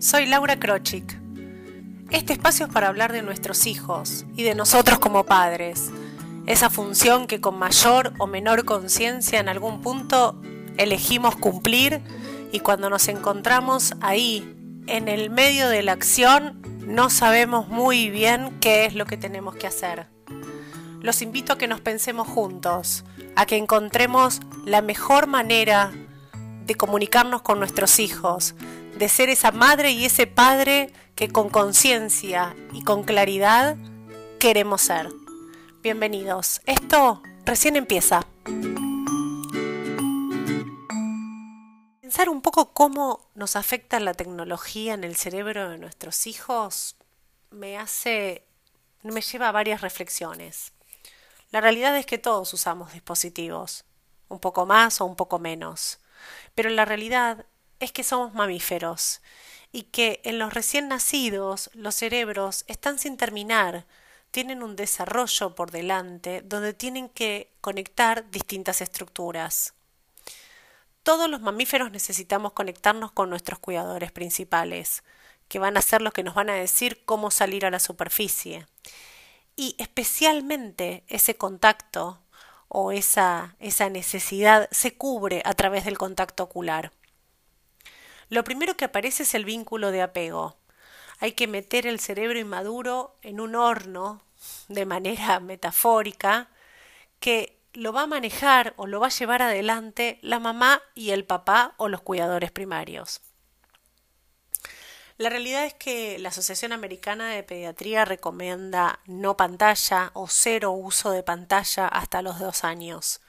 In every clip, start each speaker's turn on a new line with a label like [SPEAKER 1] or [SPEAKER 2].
[SPEAKER 1] Soy Laura Krochik. Este espacio es para hablar de nuestros hijos y de nosotros como padres, esa función que con mayor o menor conciencia en algún punto elegimos cumplir y cuando nos encontramos ahí, en el medio de la acción, no sabemos muy bien qué es lo que tenemos que hacer. Los invito a que nos pensemos juntos, a que encontremos la mejor manera de comunicarnos con nuestros hijos, de ser esa madre y ese padre que con conciencia y con claridad queremos ser. Bienvenidos. Esto recién empieza. Pensar un poco cómo nos afecta la tecnología en el cerebro de nuestros hijos me hace me lleva a varias reflexiones. La realidad es que todos usamos dispositivos, un poco más o un poco menos. Pero la realidad es que somos mamíferos y que en los recién nacidos los cerebros están sin terminar, tienen un desarrollo por delante donde tienen que conectar distintas estructuras. Todos los mamíferos necesitamos conectarnos con nuestros cuidadores principales, que van a ser los que nos van a decir cómo salir a la superficie. Y especialmente ese contacto o esa, esa necesidad se cubre a través del contacto ocular. Lo primero que aparece es el vínculo de apego. Hay que meter el cerebro inmaduro en un horno de manera metafórica que lo va a manejar o lo va a llevar adelante la mamá y el papá o los cuidadores primarios. La realidad es que la Asociación Americana de Pediatría recomienda no pantalla o cero uso de pantalla hasta los dos años.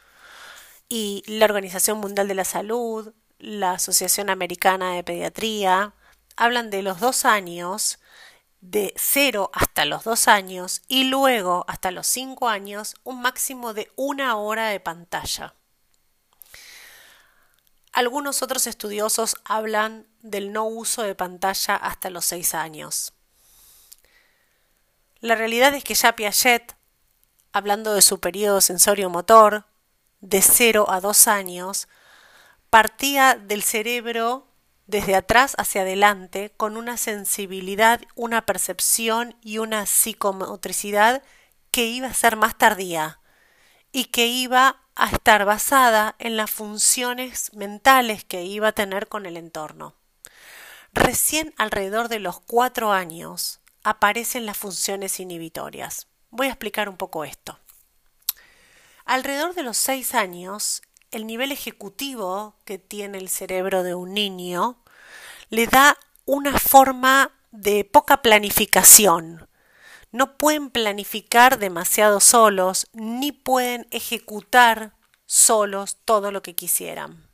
[SPEAKER 1] Y la Organización Mundial de la Salud, la Asociación Americana de Pediatría, hablan de los dos años, de cero hasta los dos años y luego hasta los cinco años un máximo de una hora de pantalla. Algunos otros estudiosos hablan del no uso de pantalla hasta los 6 años. La realidad es que ya Piaget, hablando de su periodo sensorio-motor, de 0 a 2 años, partía del cerebro desde atrás hacia adelante con una sensibilidad, una percepción y una psicomotricidad que iba a ser más tardía y que iba a estar basada en las funciones mentales que iba a tener con el entorno. Recién alrededor de los cuatro años aparecen las funciones inhibitorias. Voy a explicar un poco esto. Alrededor de los seis años, el nivel ejecutivo que tiene el cerebro de un niño le da una forma de poca planificación, no pueden planificar demasiado solos, ni pueden ejecutar solos todo lo que quisieran.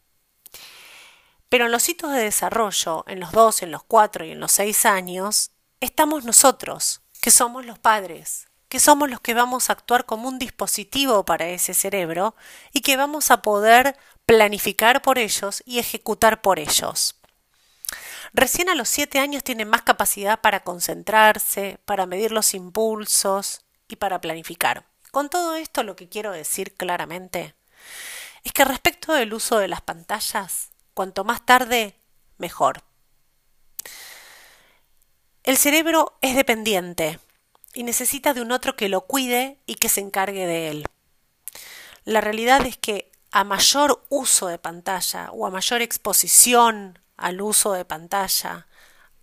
[SPEAKER 1] Pero en los hitos de desarrollo, en los dos, en los cuatro y en los seis años, estamos nosotros, que somos los padres, que somos los que vamos a actuar como un dispositivo para ese cerebro y que vamos a poder planificar por ellos y ejecutar por ellos. Recién a los siete años tienen más capacidad para concentrarse, para medir los impulsos y para planificar. Con todo esto lo que quiero decir claramente es que respecto del uso de las pantallas, cuanto más tarde, mejor. El cerebro es dependiente y necesita de un otro que lo cuide y que se encargue de él. La realidad es que a mayor uso de pantalla o a mayor exposición al uso de pantalla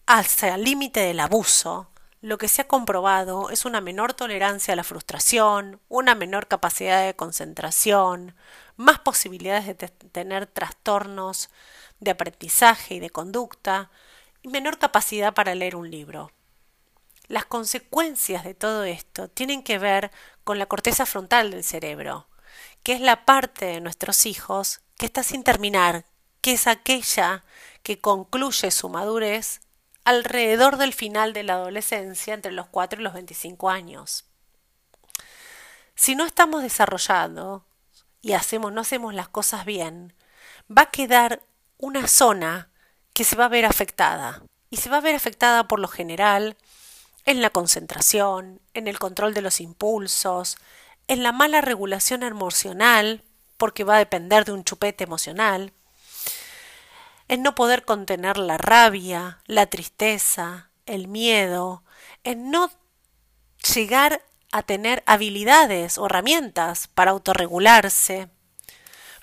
[SPEAKER 1] hasta el límite del abuso, lo que se ha comprobado es una menor tolerancia a la frustración, una menor capacidad de concentración, más posibilidades de tener trastornos de aprendizaje y de conducta, y menor capacidad para leer un libro. Las consecuencias de todo esto tienen que ver con la corteza frontal del cerebro, que es la parte de nuestros hijos que está sin terminar, que es aquella que concluye su madurez alrededor del final de la adolescencia, entre los 4 y los 25 años. Si no estamos desarrollando y hacemos, no hacemos las cosas bien, va a quedar una zona que se va a ver afectada. Y se va a ver afectada por lo general en la concentración, en el control de los impulsos, en la mala regulación emocional, porque va a depender de un chupete emocional, en no poder contener la rabia, la tristeza, el miedo, en no llegar a tener habilidades o herramientas para autorregularse.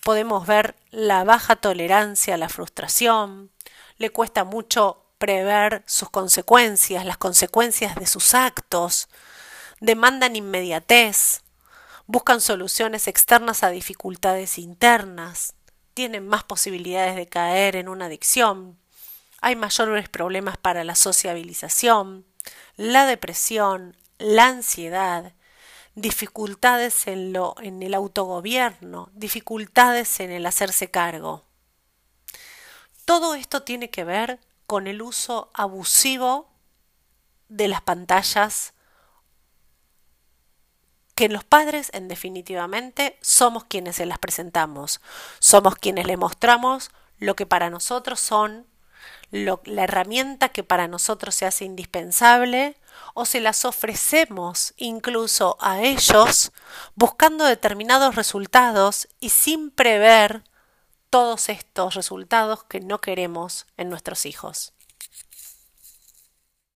[SPEAKER 1] Podemos ver la baja tolerancia a la frustración, le cuesta mucho prever sus consecuencias, las consecuencias de sus actos, demandan inmediatez, buscan soluciones externas a dificultades internas, tienen más posibilidades de caer en una adicción, hay mayores problemas para la sociabilización, la depresión, la ansiedad, dificultades en, lo, en el autogobierno, dificultades en el hacerse cargo. Todo esto tiene que ver con el uso abusivo de las pantallas que los padres, en definitivamente, somos quienes se las presentamos, somos quienes le mostramos lo que para nosotros son la herramienta que para nosotros se hace indispensable o se las ofrecemos incluso a ellos buscando determinados resultados y sin prever todos estos resultados que no queremos en nuestros hijos.